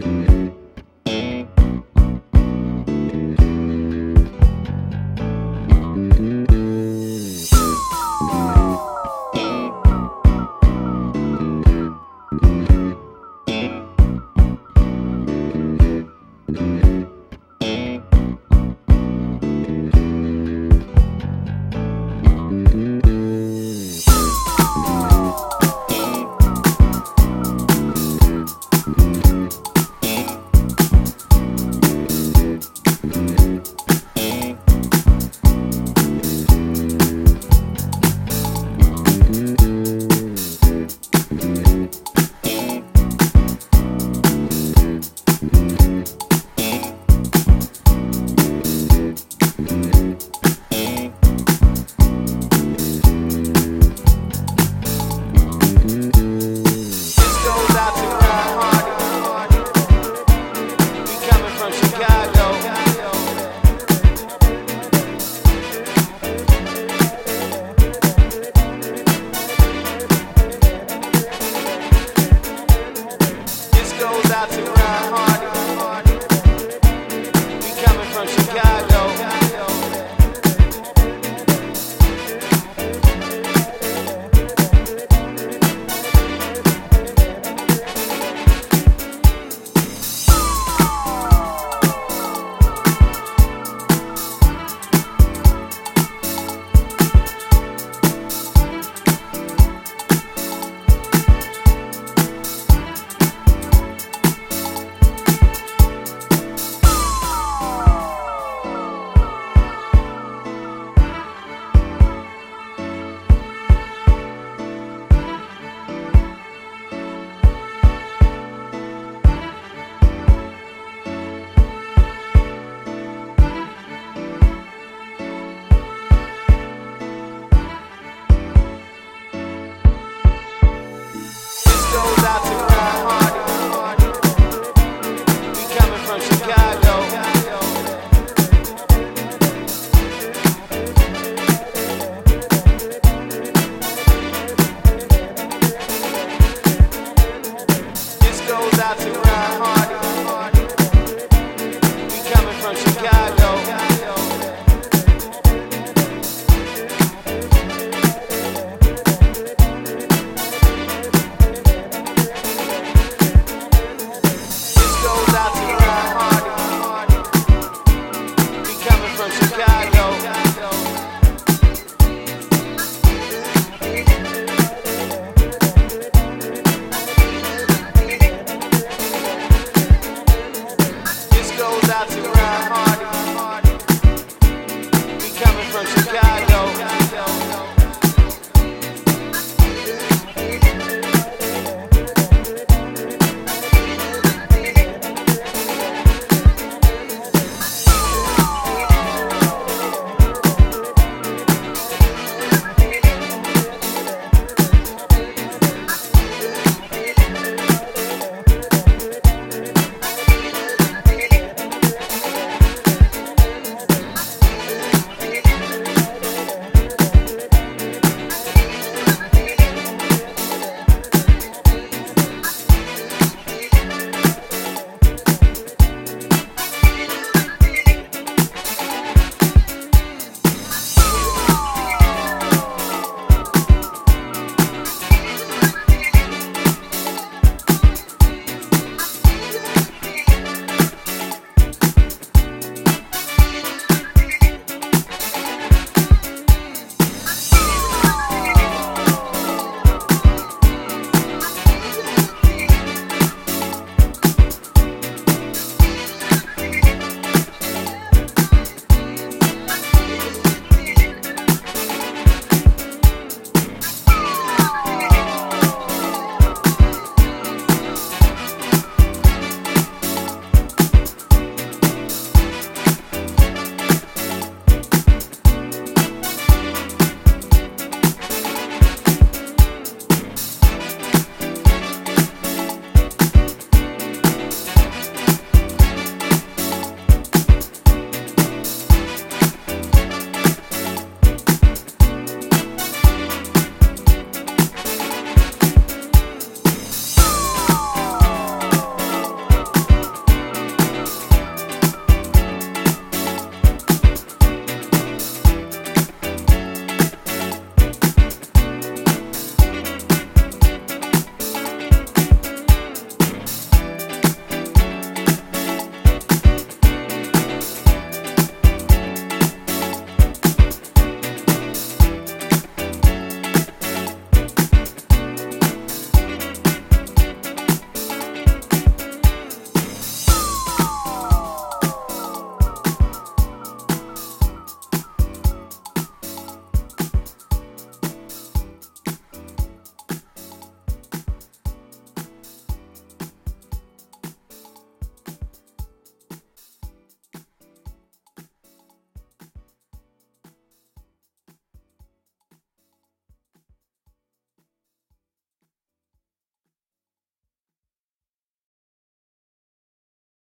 Bye. goes out to grind hard.